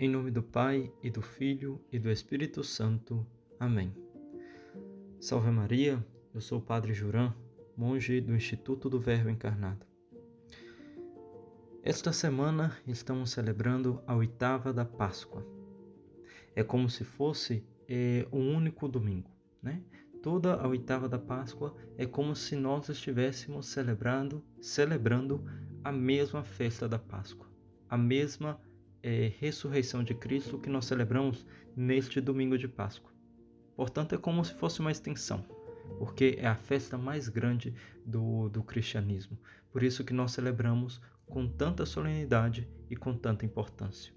Em nome do Pai e do Filho e do Espírito Santo. Amém. Salve Maria, eu sou o Padre Juran, monge do Instituto do Verbo Encarnado. Esta semana estamos celebrando a oitava da Páscoa. É como se fosse é, um único domingo, né? Toda a oitava da Páscoa é como se nós estivéssemos celebrando, celebrando a mesma festa da Páscoa, a mesma é, ressurreição de Cristo que nós celebramos neste domingo de Páscoa. Portanto, é como se fosse uma extensão, porque é a festa mais grande do, do cristianismo. Por isso que nós celebramos com tanta solenidade e com tanta importância.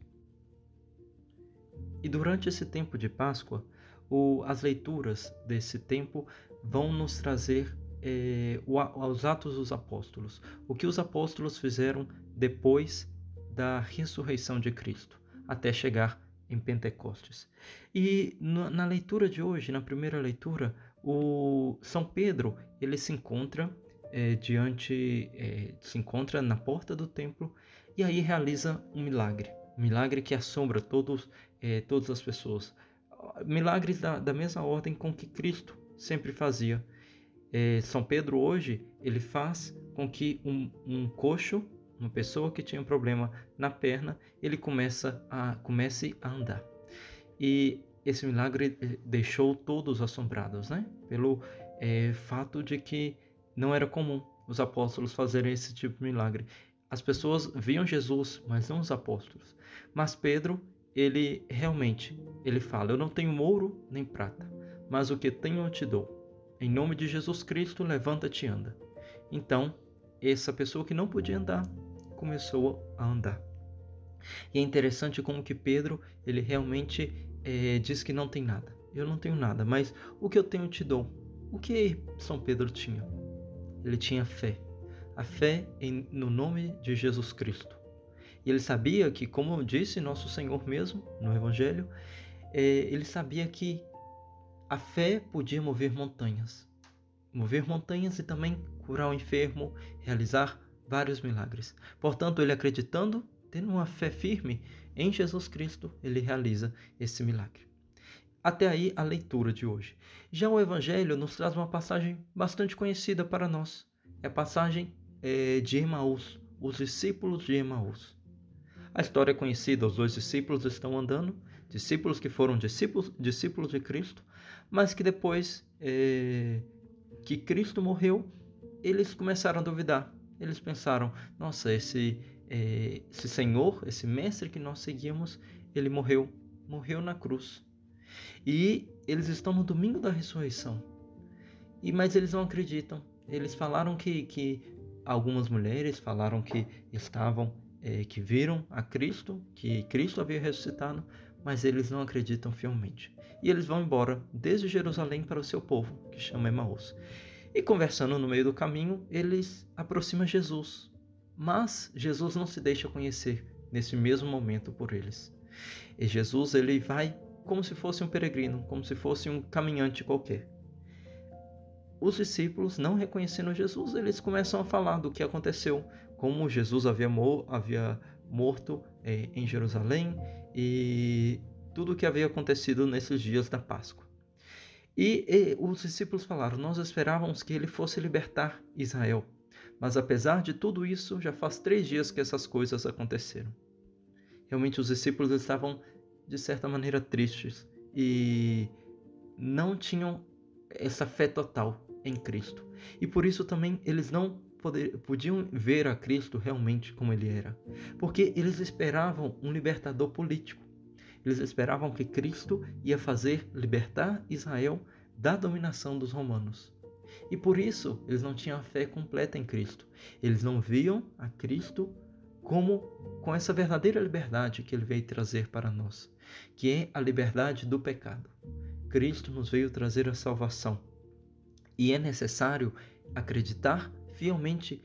E durante esse tempo de Páscoa, o, as leituras desse tempo vão nos trazer é, os Atos dos Apóstolos, o que os apóstolos fizeram depois da ressurreição de Cristo, até chegar em Pentecostes. E na leitura de hoje, na primeira leitura, o São Pedro ele se encontra é, diante, é, se encontra na porta do templo e aí realiza um milagre, um milagre que assombra todos, é, todas as pessoas milagres da, da mesma ordem com que Cristo sempre fazia. São Pedro hoje ele faz com que um, um coxo, uma pessoa que tinha um problema na perna, ele começa a comece a andar. E esse milagre eh, deixou todos assombrados, né? Pelo é, fato de que não era comum os apóstolos fazerem esse tipo de milagre. As pessoas viam Jesus, mas não os apóstolos. Mas Pedro ele realmente ele fala: Eu não tenho ouro nem prata, mas o que tenho eu te dou. Em nome de Jesus Cristo, levanta-te e anda. Então, essa pessoa que não podia andar começou a andar. E é interessante como que Pedro ele realmente é, diz que não tem nada. Eu não tenho nada, mas o que eu tenho te dou. O que São Pedro tinha? Ele tinha fé. A fé em, no nome de Jesus Cristo. E ele sabia que, como disse nosso Senhor mesmo no Evangelho, é, ele sabia que a fé podia mover montanhas. Mover montanhas e também curar o enfermo, realizar vários milagres. Portanto, ele acreditando, tendo uma fé firme em Jesus Cristo, ele realiza esse milagre. Até aí a leitura de hoje. Já o Evangelho nos traz uma passagem bastante conhecida para nós. É a passagem é, de Emaús, os discípulos de Emaús. A história é conhecida, os dois discípulos estão andando, discípulos que foram discípulos, discípulos de Cristo, mas que depois é, que Cristo morreu, eles começaram a duvidar. Eles pensaram: nossa, esse, é, esse Senhor, esse Mestre que nós seguimos, ele morreu, morreu na cruz. E eles estão no domingo da ressurreição. E mas eles não acreditam. Eles falaram que, que algumas mulheres falaram que estavam é, que viram a Cristo, que Cristo havia ressuscitado, mas eles não acreditam fielmente. E eles vão embora desde Jerusalém para o seu povo, que chama Emaús. E conversando no meio do caminho, eles aproximam Jesus. Mas Jesus não se deixa conhecer nesse mesmo momento por eles. E Jesus ele vai como se fosse um peregrino, como se fosse um caminhante qualquer. Os discípulos, não reconhecendo Jesus, eles começam a falar do que aconteceu, como Jesus havia, mor havia morto é, em Jerusalém e tudo o que havia acontecido nesses dias da Páscoa. E, e os discípulos falaram: Nós esperávamos que ele fosse libertar Israel, mas apesar de tudo isso, já faz três dias que essas coisas aconteceram. Realmente, os discípulos estavam, de certa maneira, tristes e não tinham essa fé total em Cristo. E por isso também eles não poder, podiam ver a Cristo realmente como ele era, porque eles esperavam um libertador político. Eles esperavam que Cristo ia fazer libertar Israel da dominação dos romanos. E por isso eles não tinham a fé completa em Cristo. Eles não viam a Cristo como com essa verdadeira liberdade que ele veio trazer para nós, que é a liberdade do pecado. Cristo nos veio trazer a salvação. E é necessário acreditar fielmente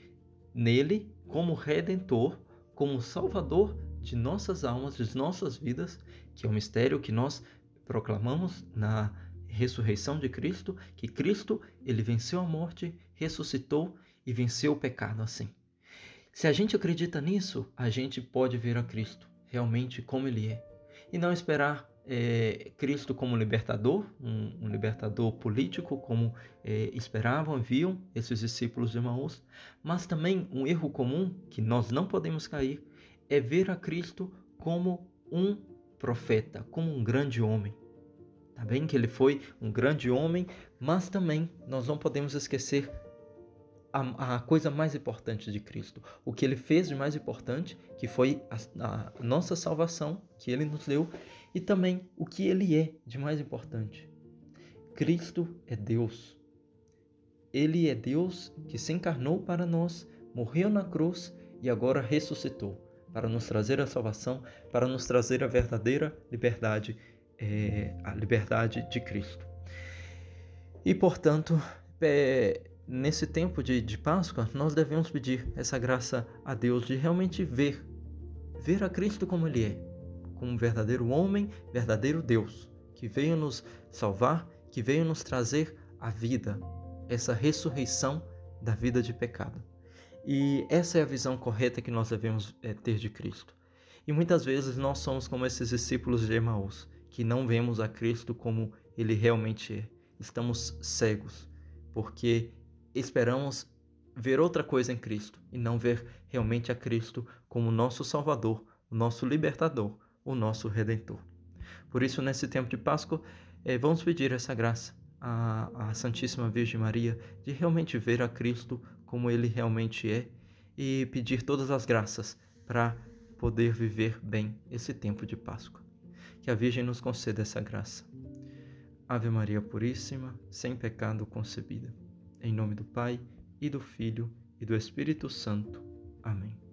nele como redentor, como salvador de nossas almas, de nossas vidas, que é o mistério que nós proclamamos na ressurreição de Cristo, que Cristo, ele venceu a morte, ressuscitou e venceu o pecado assim. Se a gente acredita nisso, a gente pode ver a Cristo realmente como ele é. e não esperar é, Cristo como libertador, um, um libertador político, como é, esperavam, viam esses discípulos de Maús, mas também um erro comum que nós não podemos cair é ver a Cristo como um profeta, como um grande homem. Tá bem que ele foi um grande homem, mas também nós não podemos esquecer a, a, coisa mais importante de Cristo, o que ele fez de mais importante, que foi a, a nossa salvação que ele nos deu, e também o que ele é de mais importante. Cristo é Deus. Ele é Deus que se encarnou para nós, morreu na cruz e agora ressuscitou para nos trazer a salvação, para nos trazer a verdadeira liberdade, é, a liberdade de Cristo. E portanto, é, nesse tempo de, de Páscoa, nós devemos pedir essa graça a Deus de realmente ver, ver a Cristo como Ele é, como um verdadeiro homem, verdadeiro Deus, que veio nos salvar, que veio nos trazer a vida, essa ressurreição da vida de pecado. E essa é a visão correta que nós devemos é, ter de Cristo. E muitas vezes nós somos como esses discípulos de Emaús, que não vemos a Cristo como ele realmente é. Estamos cegos, porque esperamos ver outra coisa em Cristo e não ver realmente a Cristo como nosso Salvador, o nosso libertador, o nosso redentor. Por isso, nesse tempo de Páscoa, eh, vamos pedir essa graça à, à Santíssima Virgem Maria de realmente ver a Cristo como ele realmente é e pedir todas as graças para poder viver bem esse tempo de Páscoa. Que a Virgem nos conceda essa graça. Ave Maria Puríssima, sem pecado concebida. Em nome do Pai, e do Filho, e do Espírito Santo. Amém.